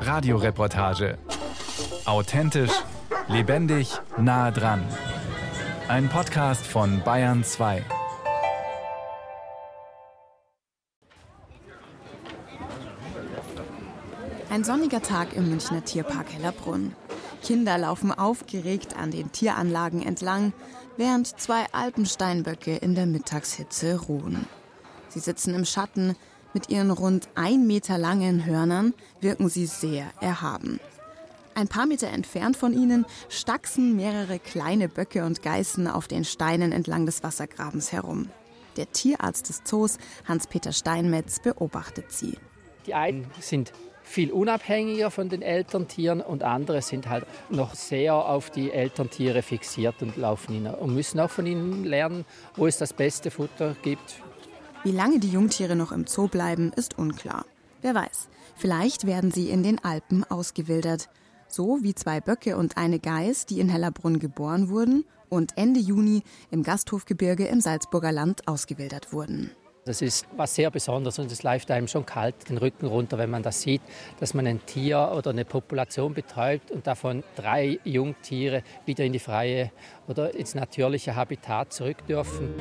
Radioreportage. Authentisch, lebendig, nah dran. Ein Podcast von Bayern 2. Ein sonniger Tag im Münchner Tierpark Hellerbrunn. Kinder laufen aufgeregt an den Tieranlagen entlang, während zwei Alpensteinböcke in der Mittagshitze ruhen. Sie sitzen im Schatten, mit ihren rund ein Meter langen Hörnern wirken sie sehr erhaben. Ein paar Meter entfernt von ihnen stachsen mehrere kleine Böcke und Geißen auf den Steinen entlang des Wassergrabens herum. Der Tierarzt des Zoos, Hans-Peter Steinmetz, beobachtet sie. Die einen sind viel unabhängiger von den Elterntieren und andere sind halt noch sehr auf die Elterntiere fixiert und laufen ihnen und müssen auch von ihnen lernen, wo es das beste Futter gibt. Wie lange die Jungtiere noch im Zoo bleiben, ist unklar. Wer weiß, vielleicht werden sie in den Alpen ausgewildert. So wie zwei Böcke und eine Geiß, die in Hellerbrunn geboren wurden und Ende Juni im Gasthofgebirge im Salzburger Land ausgewildert wurden. Das ist was sehr Besonderes und es läuft einem schon kalt den Rücken runter, wenn man das sieht, dass man ein Tier oder eine Population betreibt und davon drei Jungtiere wieder in die freie oder ins natürliche Habitat zurück dürfen.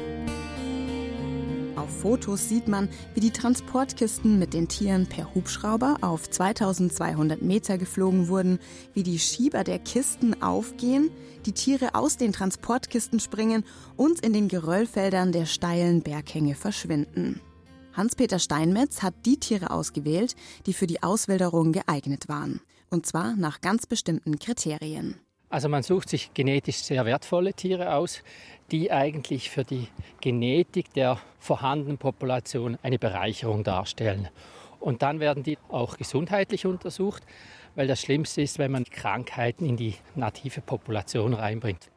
Auf Fotos sieht man, wie die Transportkisten mit den Tieren per Hubschrauber auf 2200 Meter geflogen wurden, wie die Schieber der Kisten aufgehen, die Tiere aus den Transportkisten springen und in den Geröllfeldern der steilen Berghänge verschwinden. Hans-Peter Steinmetz hat die Tiere ausgewählt, die für die Auswilderung geeignet waren. Und zwar nach ganz bestimmten Kriterien. Also man sucht sich genetisch sehr wertvolle Tiere aus, die eigentlich für die Genetik der vorhandenen Population eine Bereicherung darstellen. Und dann werden die auch gesundheitlich untersucht, weil das Schlimmste ist, wenn man Krankheiten in die native Population reinbringt.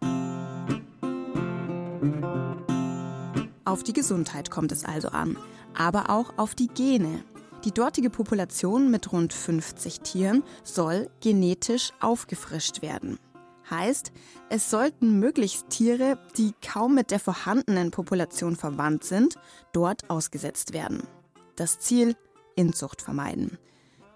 Auf die Gesundheit kommt es also an, aber auch auf die Gene. Die dortige Population mit rund 50 Tieren soll genetisch aufgefrischt werden. Heißt, es sollten möglichst Tiere, die kaum mit der vorhandenen Population verwandt sind, dort ausgesetzt werden. Das Ziel, Inzucht vermeiden.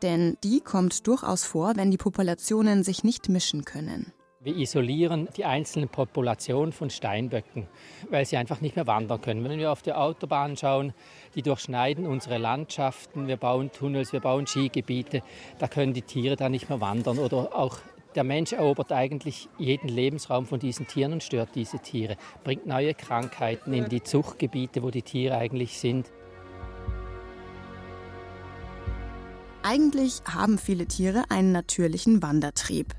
Denn die kommt durchaus vor, wenn die Populationen sich nicht mischen können. Wir isolieren die einzelnen Populationen von Steinböcken, weil sie einfach nicht mehr wandern können. Wenn wir auf die Autobahn schauen, die durchschneiden unsere Landschaften, wir bauen Tunnels, wir bauen Skigebiete, da können die Tiere da nicht mehr wandern oder auch der Mensch erobert eigentlich jeden Lebensraum von diesen Tieren und stört diese Tiere, bringt neue Krankheiten in die Zuchtgebiete, wo die Tiere eigentlich sind. Eigentlich haben viele Tiere einen natürlichen Wandertrieb.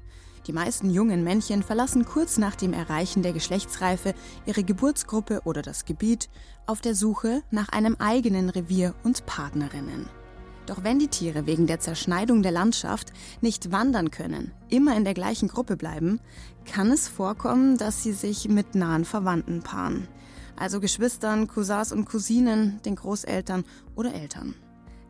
Die meisten jungen Männchen verlassen kurz nach dem Erreichen der Geschlechtsreife ihre Geburtsgruppe oder das Gebiet auf der Suche nach einem eigenen Revier und Partnerinnen. Doch wenn die Tiere wegen der Zerschneidung der Landschaft nicht wandern können, immer in der gleichen Gruppe bleiben, kann es vorkommen, dass sie sich mit nahen Verwandten paaren. Also Geschwistern, Cousins und Cousinen, den Großeltern oder Eltern.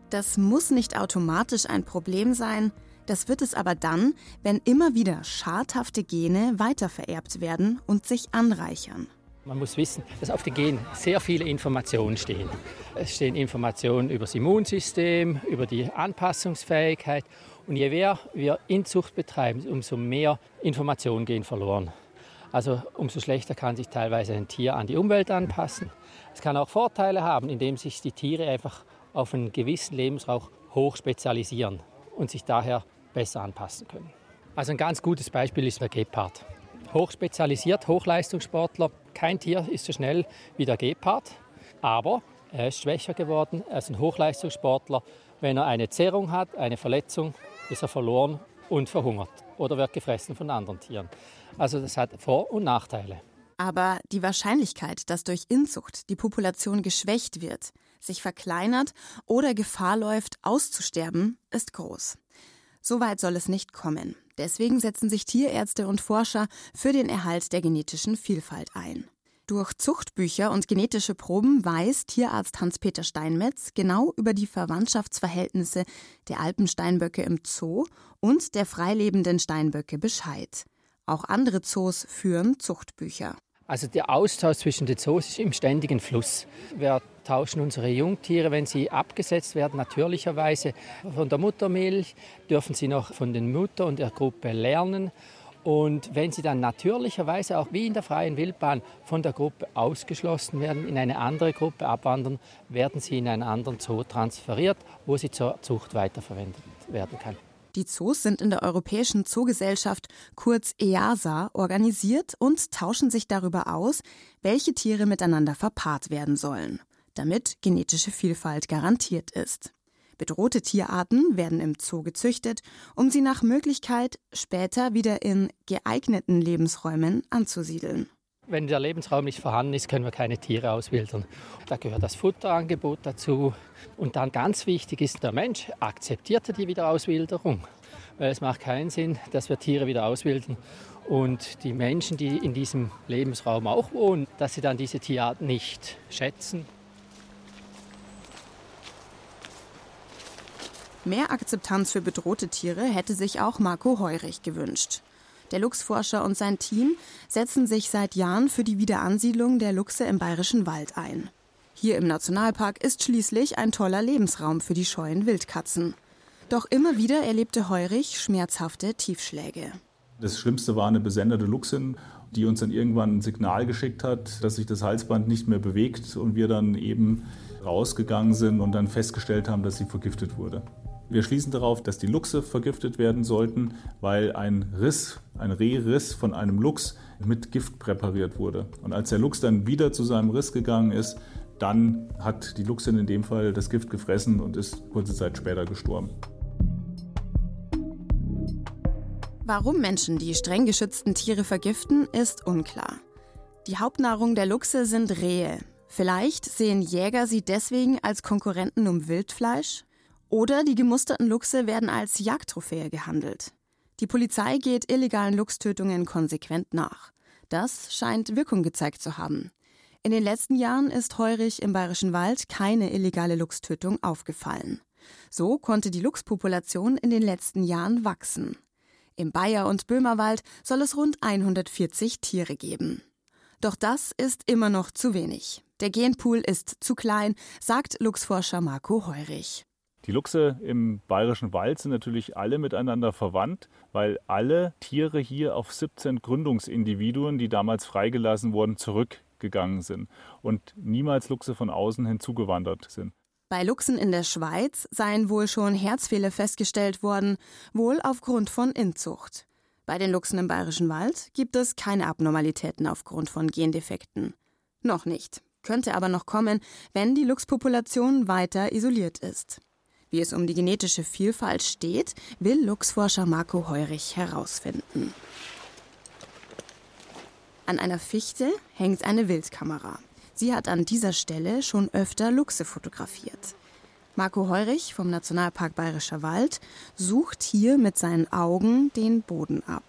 Das muss nicht automatisch ein Problem sein, das wird es aber dann, wenn immer wieder schadhafte Gene weitervererbt werden und sich anreichern. Man muss wissen, dass auf den Genen sehr viele Informationen stehen. Es stehen Informationen über das Immunsystem, über die Anpassungsfähigkeit. Und je mehr wir Inzucht betreiben, umso mehr Informationen gehen verloren. Also umso schlechter kann sich teilweise ein Tier an die Umwelt anpassen. Es kann auch Vorteile haben, indem sich die Tiere einfach auf einen gewissen Lebensraum hoch spezialisieren und sich daher besser anpassen können. Also ein ganz gutes Beispiel ist der Gepard hochspezialisiert, Hochleistungssportler. Kein Tier ist so schnell wie der Gepard, aber er ist schwächer geworden. Ist ein Hochleistungssportler. Wenn er eine Zerrung hat, eine Verletzung, ist er verloren und verhungert oder wird gefressen von anderen Tieren. Also das hat Vor- und Nachteile. Aber die Wahrscheinlichkeit, dass durch Inzucht die Population geschwächt wird, sich verkleinert oder Gefahr läuft, auszusterben, ist groß. So weit soll es nicht kommen. Deswegen setzen sich Tierärzte und Forscher für den Erhalt der genetischen Vielfalt ein. Durch Zuchtbücher und genetische Proben weiß Tierarzt Hans-Peter Steinmetz genau über die Verwandtschaftsverhältnisse der Alpensteinböcke im Zoo und der freilebenden Steinböcke Bescheid. Auch andere Zoos führen Zuchtbücher. Also der Austausch zwischen den Zoos ist im ständigen Fluss. Wir tauschen unsere Jungtiere, wenn sie abgesetzt werden, natürlicherweise von der Muttermilch, dürfen sie noch von den Mutter und der Gruppe lernen. Und wenn sie dann natürlicherweise auch wie in der freien Wildbahn von der Gruppe ausgeschlossen werden, in eine andere Gruppe abwandern, werden sie in einen anderen Zoo transferiert, wo sie zur Zucht weiterverwendet werden kann. Die Zoos sind in der Europäischen Zoogesellschaft, kurz EASA, organisiert und tauschen sich darüber aus, welche Tiere miteinander verpaart werden sollen, damit genetische Vielfalt garantiert ist. Bedrohte Tierarten werden im Zoo gezüchtet, um sie nach Möglichkeit später wieder in geeigneten Lebensräumen anzusiedeln. Wenn der Lebensraum nicht vorhanden ist, können wir keine Tiere auswildern. Da gehört das Futterangebot dazu. Und dann ganz wichtig ist, der Mensch akzeptiert die Wiederauswilderung. Weil es macht keinen Sinn, dass wir Tiere wieder auswildern und die Menschen, die in diesem Lebensraum auch wohnen, dass sie dann diese Tierart nicht schätzen Mehr Akzeptanz für bedrohte Tiere hätte sich auch Marco Heurich gewünscht. Der Luchsforscher und sein Team setzen sich seit Jahren für die Wiederansiedlung der Luchse im Bayerischen Wald ein. Hier im Nationalpark ist schließlich ein toller Lebensraum für die scheuen Wildkatzen. Doch immer wieder erlebte Heurich schmerzhafte Tiefschläge. Das Schlimmste war eine besenderte Luchsin, die uns dann irgendwann ein Signal geschickt hat, dass sich das Halsband nicht mehr bewegt und wir dann eben rausgegangen sind und dann festgestellt haben, dass sie vergiftet wurde. Wir schließen darauf, dass die Luchse vergiftet werden sollten, weil ein Riss, ein Rehriss von einem Luchs mit Gift präpariert wurde. Und als der Luchs dann wieder zu seinem Riss gegangen ist, dann hat die Luchsin in dem Fall das Gift gefressen und ist kurze Zeit später gestorben. Warum Menschen die streng geschützten Tiere vergiften, ist unklar. Die Hauptnahrung der Luchse sind Rehe. Vielleicht sehen Jäger sie deswegen als Konkurrenten um Wildfleisch? Oder die gemusterten Luchse werden als Jagdtrophäe gehandelt. Die Polizei geht illegalen Luchstötungen konsequent nach. Das scheint Wirkung gezeigt zu haben. In den letzten Jahren ist heurig im Bayerischen Wald keine illegale Luchstötung aufgefallen. So konnte die Luchspopulation in den letzten Jahren wachsen. Im Bayer- und Böhmerwald soll es rund 140 Tiere geben. Doch das ist immer noch zu wenig. Der Genpool ist zu klein, sagt Luchsforscher Marco Heurich. Die Luchse im Bayerischen Wald sind natürlich alle miteinander verwandt, weil alle Tiere hier auf 17 Gründungsindividuen, die damals freigelassen wurden, zurückgegangen sind und niemals Luchse von außen hinzugewandert sind. Bei Luchsen in der Schweiz seien wohl schon Herzfehler festgestellt worden, wohl aufgrund von Inzucht. Bei den Luchsen im Bayerischen Wald gibt es keine Abnormalitäten aufgrund von Gendefekten. Noch nicht. Könnte aber noch kommen, wenn die Luchspopulation weiter isoliert ist. Wie es um die genetische Vielfalt steht, will Luchsforscher Marco Heurich herausfinden. An einer Fichte hängt eine Wildkamera. Sie hat an dieser Stelle schon öfter Luchse fotografiert. Marco Heurich vom Nationalpark Bayerischer Wald sucht hier mit seinen Augen den Boden ab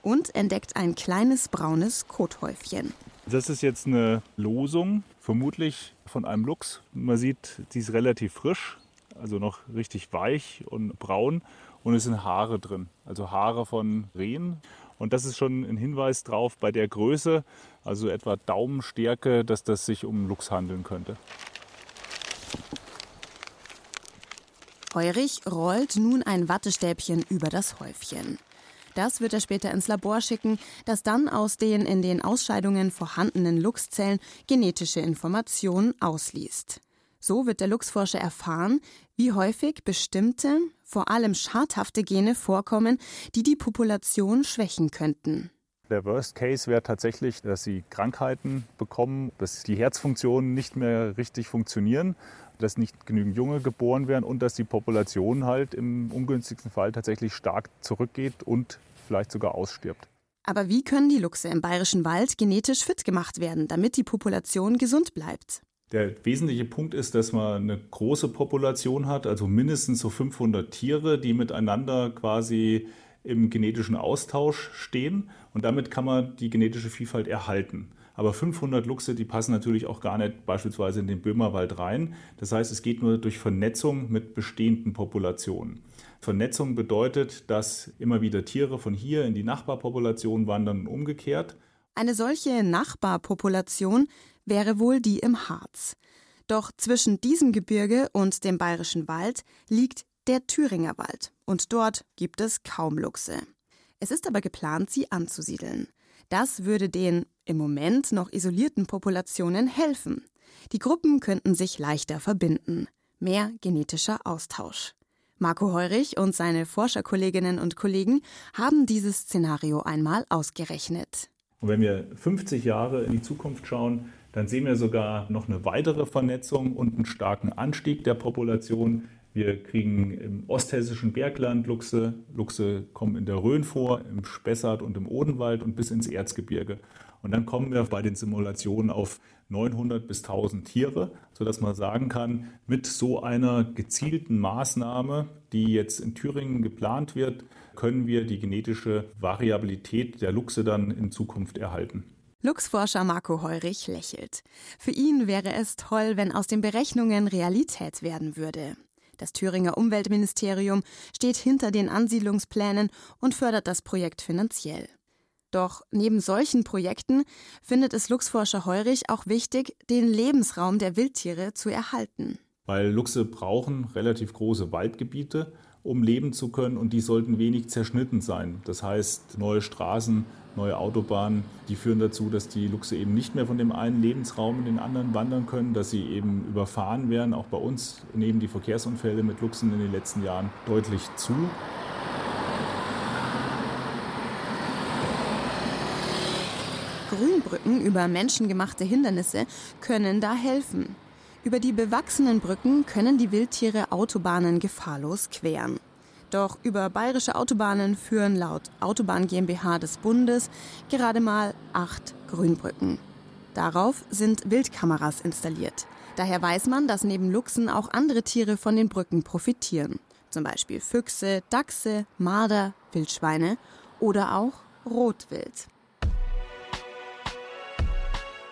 und entdeckt ein kleines braunes Kothäufchen. Das ist jetzt eine Losung, vermutlich von einem Luchs. Man sieht, sie ist relativ frisch also noch richtig weich und braun und es sind Haare drin, also Haare von Rehen. Und das ist schon ein Hinweis drauf bei der Größe, also etwa Daumenstärke, dass das sich um Luchs handeln könnte. Eurich rollt nun ein Wattestäbchen über das Häufchen. Das wird er später ins Labor schicken, das dann aus den in den Ausscheidungen vorhandenen Luchszellen genetische Informationen ausliest. So wird der Luchsforscher erfahren, wie häufig bestimmte, vor allem schadhafte Gene vorkommen, die die Population schwächen könnten. Der Worst Case wäre tatsächlich, dass sie Krankheiten bekommen, dass die Herzfunktionen nicht mehr richtig funktionieren, dass nicht genügend Junge geboren werden und dass die Population halt im ungünstigsten Fall tatsächlich stark zurückgeht und vielleicht sogar ausstirbt. Aber wie können die Luchse im bayerischen Wald genetisch fit gemacht werden, damit die Population gesund bleibt? Der wesentliche Punkt ist, dass man eine große Population hat, also mindestens so 500 Tiere, die miteinander quasi im genetischen Austausch stehen und damit kann man die genetische Vielfalt erhalten. Aber 500 Luchse, die passen natürlich auch gar nicht beispielsweise in den Böhmerwald rein. Das heißt, es geht nur durch Vernetzung mit bestehenden Populationen. Vernetzung bedeutet, dass immer wieder Tiere von hier in die Nachbarpopulation wandern und umgekehrt. Eine solche Nachbarpopulation wäre wohl die im Harz. Doch zwischen diesem Gebirge und dem bayerischen Wald liegt der Thüringer Wald und dort gibt es kaum Luchse. Es ist aber geplant, sie anzusiedeln. Das würde den im Moment noch isolierten Populationen helfen. Die Gruppen könnten sich leichter verbinden. Mehr genetischer Austausch. Marco Heurich und seine Forscherkolleginnen und Kollegen haben dieses Szenario einmal ausgerechnet. Und wenn wir 50 Jahre in die Zukunft schauen, dann sehen wir sogar noch eine weitere Vernetzung und einen starken Anstieg der Population. Wir kriegen im osthessischen Bergland Luchse. Luchse kommen in der Rhön vor, im Spessart und im Odenwald und bis ins Erzgebirge. Und dann kommen wir bei den Simulationen auf 900 bis 1000 Tiere, sodass man sagen kann, mit so einer gezielten Maßnahme, die jetzt in Thüringen geplant wird, können wir die genetische Variabilität der Luchse dann in Zukunft erhalten. Luchsforscher Marco Heurich lächelt. Für ihn wäre es toll, wenn aus den Berechnungen Realität werden würde. Das Thüringer Umweltministerium steht hinter den Ansiedlungsplänen und fördert das Projekt finanziell. Doch neben solchen Projekten findet es Luchsforscher Heurich auch wichtig, den Lebensraum der Wildtiere zu erhalten. Weil Luchse brauchen relativ große Waldgebiete, um leben zu können und die sollten wenig zerschnitten sein. Das heißt, neue Straßen, neue Autobahnen, die führen dazu, dass die Luchse eben nicht mehr von dem einen Lebensraum in den anderen wandern können, dass sie eben überfahren werden. Auch bei uns nehmen die Verkehrsunfälle mit Luchsen in den letzten Jahren deutlich zu. Grünbrücken über menschengemachte Hindernisse können da helfen. Über die bewachsenen Brücken können die Wildtiere Autobahnen gefahrlos queren. Doch über bayerische Autobahnen führen laut Autobahn GmbH des Bundes gerade mal acht Grünbrücken. Darauf sind Wildkameras installiert. Daher weiß man, dass neben Luchsen auch andere Tiere von den Brücken profitieren. Zum Beispiel Füchse, Dachse, Marder, Wildschweine oder auch Rotwild.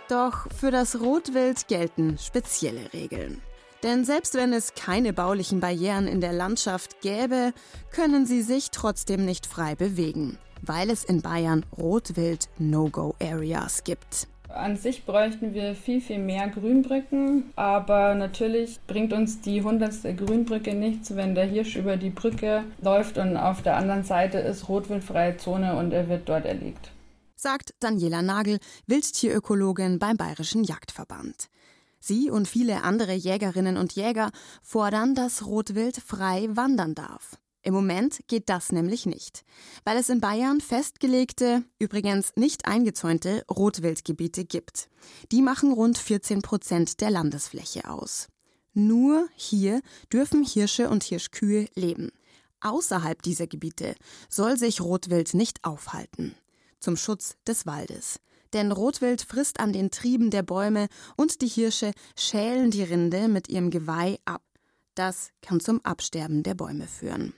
Doch für das Rotwild gelten spezielle Regeln. Denn selbst wenn es keine baulichen Barrieren in der Landschaft gäbe, können sie sich trotzdem nicht frei bewegen, weil es in Bayern Rotwild-No-Go-Areas gibt. An sich bräuchten wir viel, viel mehr Grünbrücken, aber natürlich bringt uns die hundertste Grünbrücke nichts, wenn der Hirsch über die Brücke läuft und auf der anderen Seite ist rotwildfreie Zone und er wird dort erlegt sagt Daniela Nagel, Wildtierökologin beim Bayerischen Jagdverband. Sie und viele andere Jägerinnen und Jäger fordern, dass Rotwild frei wandern darf. Im Moment geht das nämlich nicht, weil es in Bayern festgelegte, übrigens nicht eingezäunte Rotwildgebiete gibt. Die machen rund 14 Prozent der Landesfläche aus. Nur hier dürfen Hirsche und Hirschkühe leben. Außerhalb dieser Gebiete soll sich Rotwild nicht aufhalten zum Schutz des Waldes. Denn Rotwild frisst an den Trieben der Bäume und die Hirsche schälen die Rinde mit ihrem Geweih ab. Das kann zum Absterben der Bäume führen.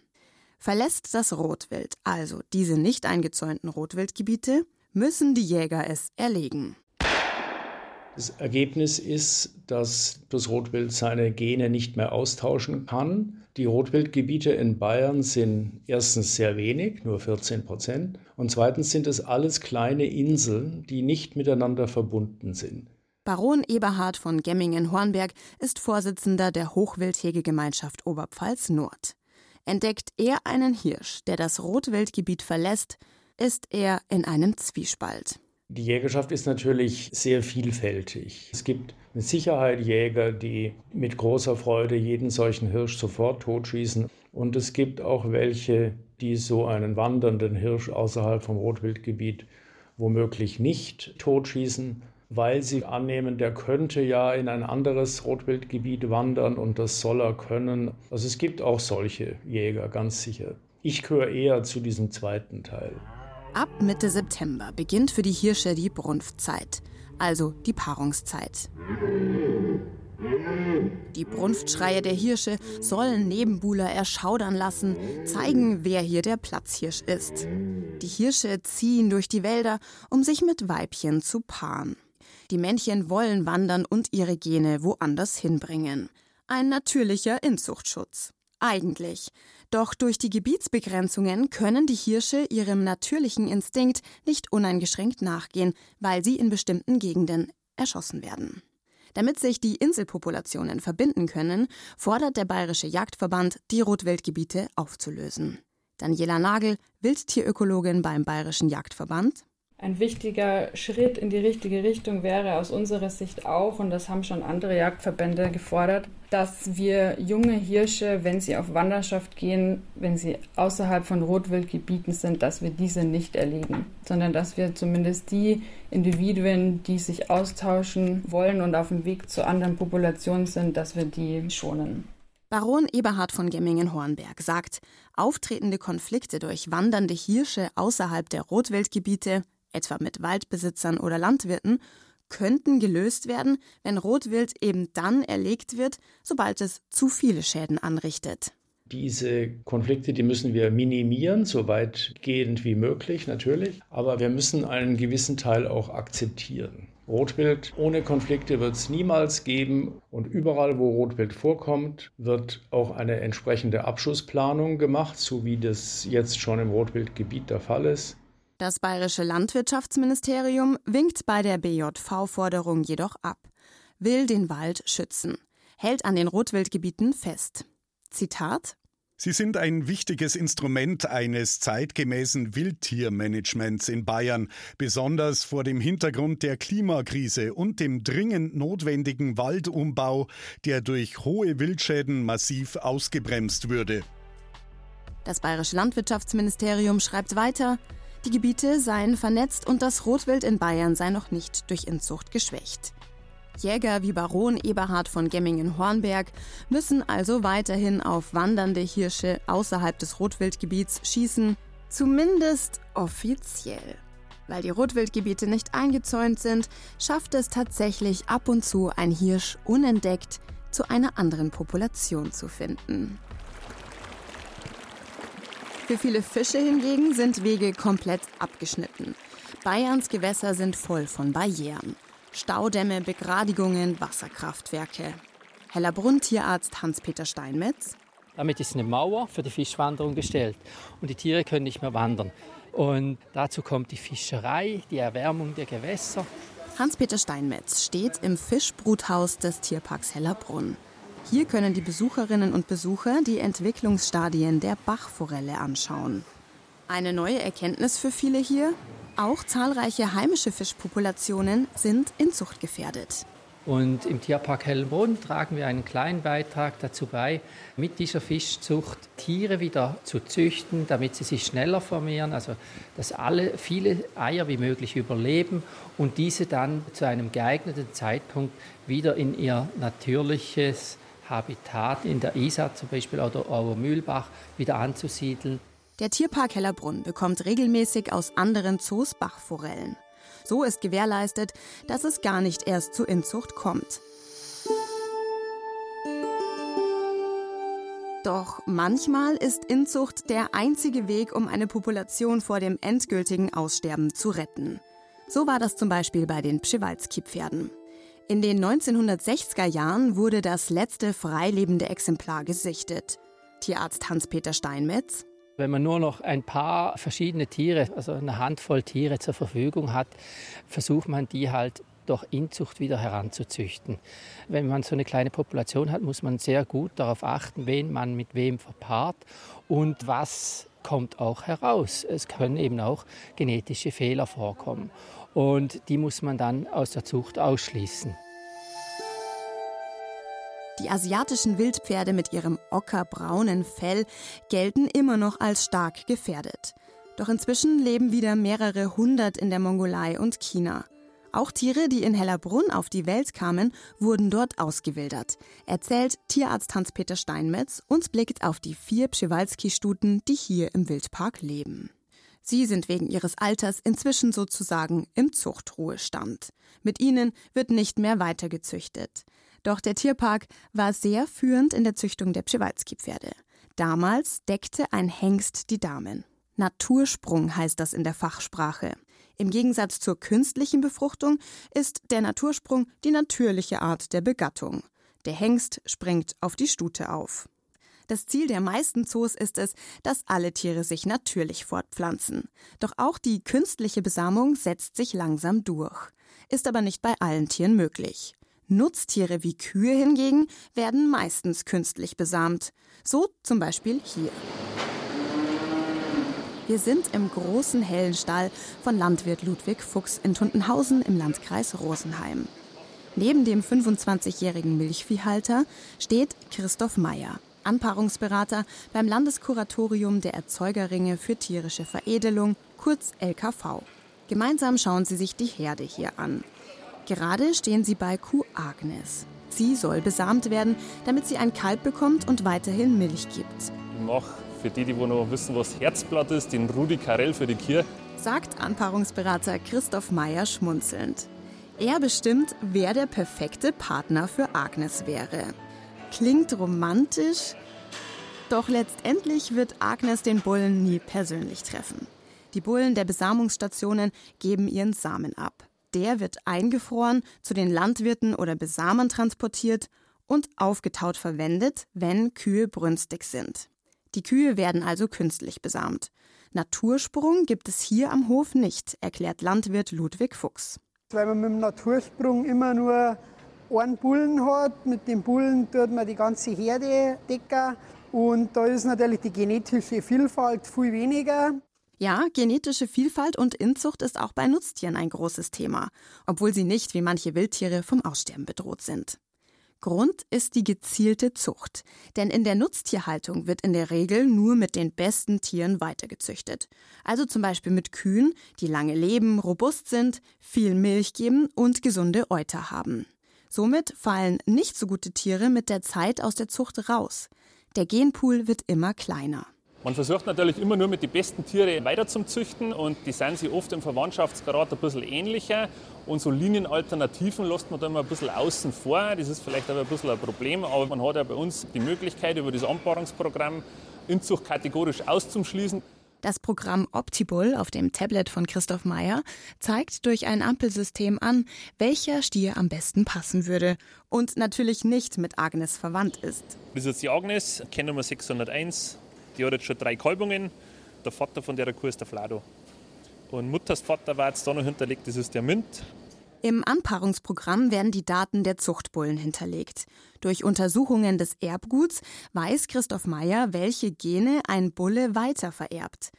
Verlässt das Rotwild also diese nicht eingezäunten Rotwildgebiete, müssen die Jäger es erlegen. Das Ergebnis ist, dass das Rotwild seine Gene nicht mehr austauschen kann. Die Rotwildgebiete in Bayern sind erstens sehr wenig, nur 14 Prozent, und zweitens sind es alles kleine Inseln, die nicht miteinander verbunden sind. Baron Eberhard von Gemmingen-Hornberg ist Vorsitzender der Hochwildhegegemeinschaft Oberpfalz Nord. Entdeckt er einen Hirsch, der das Rotwildgebiet verlässt, ist er in einem Zwiespalt. Die Jägerschaft ist natürlich sehr vielfältig. Es gibt mit Sicherheit Jäger, die mit großer Freude jeden solchen Hirsch sofort totschießen. Und es gibt auch welche, die so einen wandernden Hirsch außerhalb vom Rotwildgebiet womöglich nicht totschießen, weil sie annehmen, der könnte ja in ein anderes Rotwildgebiet wandern und das soll er können. Also es gibt auch solche Jäger, ganz sicher. Ich gehöre eher zu diesem zweiten Teil. Ab Mitte September beginnt für die Hirsche die Brunftzeit, also die Paarungszeit. Die Brunftschreie der Hirsche sollen Nebenbuhler erschaudern lassen, zeigen, wer hier der Platzhirsch ist. Die Hirsche ziehen durch die Wälder, um sich mit Weibchen zu paaren. Die Männchen wollen wandern und ihre Gene woanders hinbringen. Ein natürlicher Inzuchtschutz. Eigentlich. Doch durch die Gebietsbegrenzungen können die Hirsche ihrem natürlichen Instinkt nicht uneingeschränkt nachgehen, weil sie in bestimmten Gegenden erschossen werden. Damit sich die Inselpopulationen verbinden können, fordert der Bayerische Jagdverband, die Rotwildgebiete aufzulösen. Daniela Nagel, Wildtierökologin beim Bayerischen Jagdverband. Ein wichtiger Schritt in die richtige Richtung wäre aus unserer Sicht auch, und das haben schon andere Jagdverbände gefordert, dass wir junge Hirsche, wenn sie auf Wanderschaft gehen, wenn sie außerhalb von Rotwildgebieten sind, dass wir diese nicht erlegen, sondern dass wir zumindest die Individuen, die sich austauschen wollen und auf dem Weg zu anderen Populationen sind, dass wir die schonen. Baron Eberhard von Gemmingen-Hornberg sagt, auftretende Konflikte durch wandernde Hirsche außerhalb der Rotwildgebiete etwa mit Waldbesitzern oder Landwirten, könnten gelöst werden, wenn Rotwild eben dann erlegt wird, sobald es zu viele Schäden anrichtet. Diese Konflikte, die müssen wir minimieren, so weitgehend wie möglich natürlich, aber wir müssen einen gewissen Teil auch akzeptieren. Rotwild ohne Konflikte wird es niemals geben und überall, wo Rotwild vorkommt, wird auch eine entsprechende Abschussplanung gemacht, so wie das jetzt schon im Rotwildgebiet der Fall ist. Das bayerische Landwirtschaftsministerium winkt bei der BJV-Forderung jedoch ab, will den Wald schützen, hält an den Rotwildgebieten fest. Zitat Sie sind ein wichtiges Instrument eines zeitgemäßen Wildtiermanagements in Bayern, besonders vor dem Hintergrund der Klimakrise und dem dringend notwendigen Waldumbau, der durch hohe Wildschäden massiv ausgebremst würde. Das bayerische Landwirtschaftsministerium schreibt weiter, die Gebiete seien vernetzt und das Rotwild in Bayern sei noch nicht durch Inzucht geschwächt. Jäger wie Baron Eberhard von Gemmingen-Hornberg müssen also weiterhin auf wandernde Hirsche außerhalb des Rotwildgebiets schießen, zumindest offiziell. Weil die Rotwildgebiete nicht eingezäunt sind, schafft es tatsächlich ab und zu ein Hirsch unentdeckt zu einer anderen Population zu finden. Für viele Fische hingegen sind Wege komplett abgeschnitten. Bayerns Gewässer sind voll von Barrieren. Staudämme, Begradigungen, Wasserkraftwerke. Hellerbrunn Tierarzt Hans-Peter Steinmetz. Damit ist eine Mauer für die Fischwanderung gestellt und die Tiere können nicht mehr wandern. Und dazu kommt die Fischerei, die Erwärmung der Gewässer. Hans-Peter Steinmetz steht im Fischbruthaus des Tierparks Hellerbrunn. Hier können die Besucherinnen und Besucher die Entwicklungsstadien der Bachforelle anschauen. Eine neue Erkenntnis für viele hier? Auch zahlreiche heimische Fischpopulationen sind inzuchtgefährdet. Und im Tierpark Hellenbrunn tragen wir einen kleinen Beitrag dazu bei, mit dieser Fischzucht Tiere wieder zu züchten, damit sie sich schneller vermehren, also dass alle viele Eier wie möglich überleben und diese dann zu einem geeigneten Zeitpunkt wieder in ihr natürliches Habitat in der Isar zum Beispiel oder Auermühlbach wieder anzusiedeln. Der Tierpark Hellerbrunn bekommt regelmäßig aus anderen Zoos Bachforellen. So ist gewährleistet, dass es gar nicht erst zur Inzucht kommt. Doch manchmal ist Inzucht der einzige Weg, um eine Population vor dem endgültigen Aussterben zu retten. So war das zum Beispiel bei den Pschewalski-Pferden. In den 1960er Jahren wurde das letzte freilebende Exemplar gesichtet. Tierarzt Hans-Peter Steinmetz. Wenn man nur noch ein paar verschiedene Tiere, also eine Handvoll Tiere zur Verfügung hat, versucht man die halt durch Inzucht wieder heranzuzüchten. Wenn man so eine kleine Population hat, muss man sehr gut darauf achten, wen man mit wem verpaart und was kommt auch heraus. Es können eben auch genetische Fehler vorkommen und die muss man dann aus der Zucht ausschließen. Die asiatischen Wildpferde mit ihrem ockerbraunen Fell gelten immer noch als stark gefährdet. Doch inzwischen leben wieder mehrere hundert in der Mongolei und China. Auch Tiere, die in Hellerbrunn auf die Welt kamen, wurden dort ausgewildert, erzählt Tierarzt Hans-Peter Steinmetz und blickt auf die vier Pschewalski-Stuten, die hier im Wildpark leben. Sie sind wegen ihres Alters inzwischen sozusagen im Zuchtruhestand. Mit ihnen wird nicht mehr weitergezüchtet. Doch der Tierpark war sehr führend in der Züchtung der Przewalski-Pferde. Damals deckte ein Hengst die Damen. Natursprung heißt das in der Fachsprache. Im Gegensatz zur künstlichen Befruchtung ist der Natursprung die natürliche Art der Begattung. Der Hengst springt auf die Stute auf. Das Ziel der meisten Zoos ist es, dass alle Tiere sich natürlich fortpflanzen. Doch auch die künstliche Besamung setzt sich langsam durch. Ist aber nicht bei allen Tieren möglich. Nutztiere wie Kühe hingegen werden meistens künstlich besamt. So zum Beispiel hier. Wir sind im großen hellen Stall von Landwirt Ludwig Fuchs in Tuntenhausen im Landkreis Rosenheim. Neben dem 25-jährigen Milchviehhalter steht Christoph Meyer, Anpaarungsberater beim Landeskuratorium der Erzeugerringe für tierische Veredelung, kurz LKV. Gemeinsam schauen sie sich die Herde hier an. Gerade stehen sie bei Kuh Agnes. Sie soll besamt werden, damit sie ein Kalb bekommt und weiterhin Milch gibt. Ich mache für die, die noch wissen, was Herzblatt ist, den Rudi Karel für die Kier. Sagt Anpaarungsberater Christoph Meyer schmunzelnd. Er bestimmt, wer der perfekte Partner für Agnes wäre. Klingt romantisch, doch letztendlich wird Agnes den Bullen nie persönlich treffen. Die Bullen der Besamungsstationen geben ihren Samen ab. Der wird eingefroren, zu den Landwirten oder Besamern transportiert und aufgetaut verwendet, wenn Kühe brünstig sind. Die Kühe werden also künstlich besamt. Natursprung gibt es hier am Hof nicht, erklärt Landwirt Ludwig Fuchs. Weil man mit dem Natursprung immer nur einen Bullen hat. Mit dem Bullen tut man die ganze Herde decken. Und da ist natürlich die genetische Vielfalt viel weniger. Ja, genetische Vielfalt und Inzucht ist auch bei Nutztieren ein großes Thema, obwohl sie nicht wie manche Wildtiere vom Aussterben bedroht sind. Grund ist die gezielte Zucht. Denn in der Nutztierhaltung wird in der Regel nur mit den besten Tieren weitergezüchtet. Also zum Beispiel mit Kühen, die lange leben, robust sind, viel Milch geben und gesunde Euter haben. Somit fallen nicht so gute Tiere mit der Zeit aus der Zucht raus. Der Genpool wird immer kleiner. Man versucht natürlich immer nur mit den besten Tieren weiter zum Züchten und die sind sich oft im Verwandtschaftsgrad ein bisschen ähnlicher. Und so Linienalternativen lässt man da immer ein bisschen außen vor. Das ist vielleicht aber ein bisschen ein Problem, aber man hat ja bei uns die Möglichkeit, über das Anpaarungsprogramm Inzucht kategorisch auszuschließen. Das Programm Optibull auf dem Tablet von Christoph Meyer zeigt durch ein Ampelsystem an, welcher Stier am besten passen würde und natürlich nicht mit Agnes verwandt ist. Das ist jetzt die Agnes, Kennnummer 601, die hat jetzt schon drei Kalbungen. Der Vater von der Kuh ist der Flado. Und Mutters Vater war jetzt da noch hinterlegt, das ist der Mint. Im Anpaarungsprogramm werden die Daten der Zuchtbullen hinterlegt. Durch Untersuchungen des Erbguts weiß Christoph Meyer, welche Gene ein Bulle weitervererbt.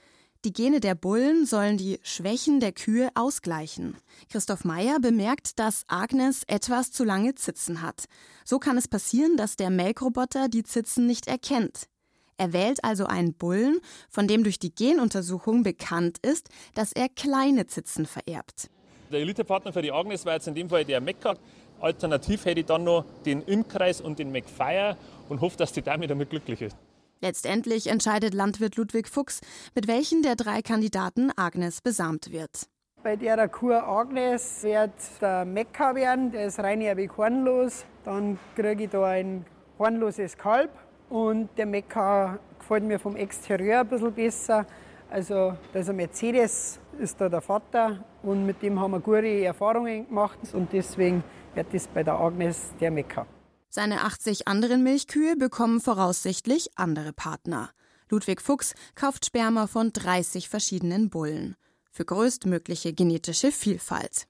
Die Gene der Bullen sollen die Schwächen der Kühe ausgleichen. Christoph Meyer bemerkt, dass Agnes etwas zu lange Zitzen hat. So kann es passieren, dass der Melkroboter die Zitzen nicht erkennt. Er wählt also einen Bullen, von dem durch die Genuntersuchung bekannt ist, dass er kleine Zitzen vererbt. Der Elitepartner für die Agnes war jetzt in dem Fall der Mekka. Alternativ hätte ich dann noch den Imkreis und den McFire und hoffe, dass die Dame damit glücklich ist. Letztendlich entscheidet Landwirt Ludwig Fuchs, mit welchen der drei Kandidaten Agnes besamt wird. Bei der Kur Agnes wird der Mekka werden, der ist rein erbig hornlos. Dann kriege ich da ein hornloses Kalb und der Mekka gefällt mir vom Exterieur ein bisschen besser. Also, also Mercedes ist da der Vater und mit dem haben wir gute Erfahrungen gemacht und deswegen wird das bei der Agnes der Mekka. Seine 80 anderen Milchkühe bekommen voraussichtlich andere Partner. Ludwig Fuchs kauft Sperma von 30 verschiedenen Bullen. Für größtmögliche genetische Vielfalt.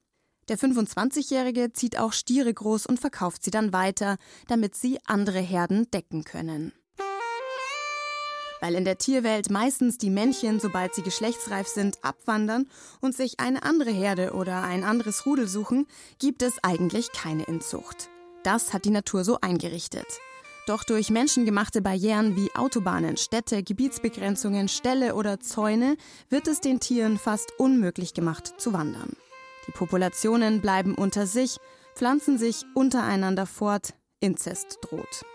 Der 25-Jährige zieht auch Stiere groß und verkauft sie dann weiter, damit sie andere Herden decken können. Weil in der Tierwelt meistens die Männchen, sobald sie geschlechtsreif sind, abwandern und sich eine andere Herde oder ein anderes Rudel suchen, gibt es eigentlich keine Inzucht. Das hat die Natur so eingerichtet. Doch durch menschengemachte Barrieren wie Autobahnen, Städte, Gebietsbegrenzungen, Ställe oder Zäune wird es den Tieren fast unmöglich gemacht zu wandern. Die Populationen bleiben unter sich, pflanzen sich untereinander fort, Inzest droht.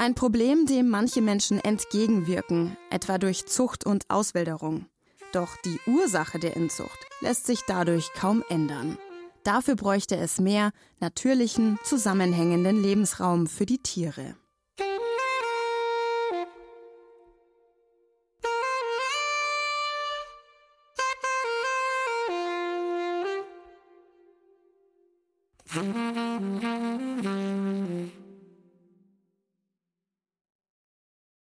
Ein Problem, dem manche Menschen entgegenwirken, etwa durch Zucht und Auswilderung. Doch die Ursache der Inzucht lässt sich dadurch kaum ändern. Dafür bräuchte es mehr natürlichen, zusammenhängenden Lebensraum für die Tiere.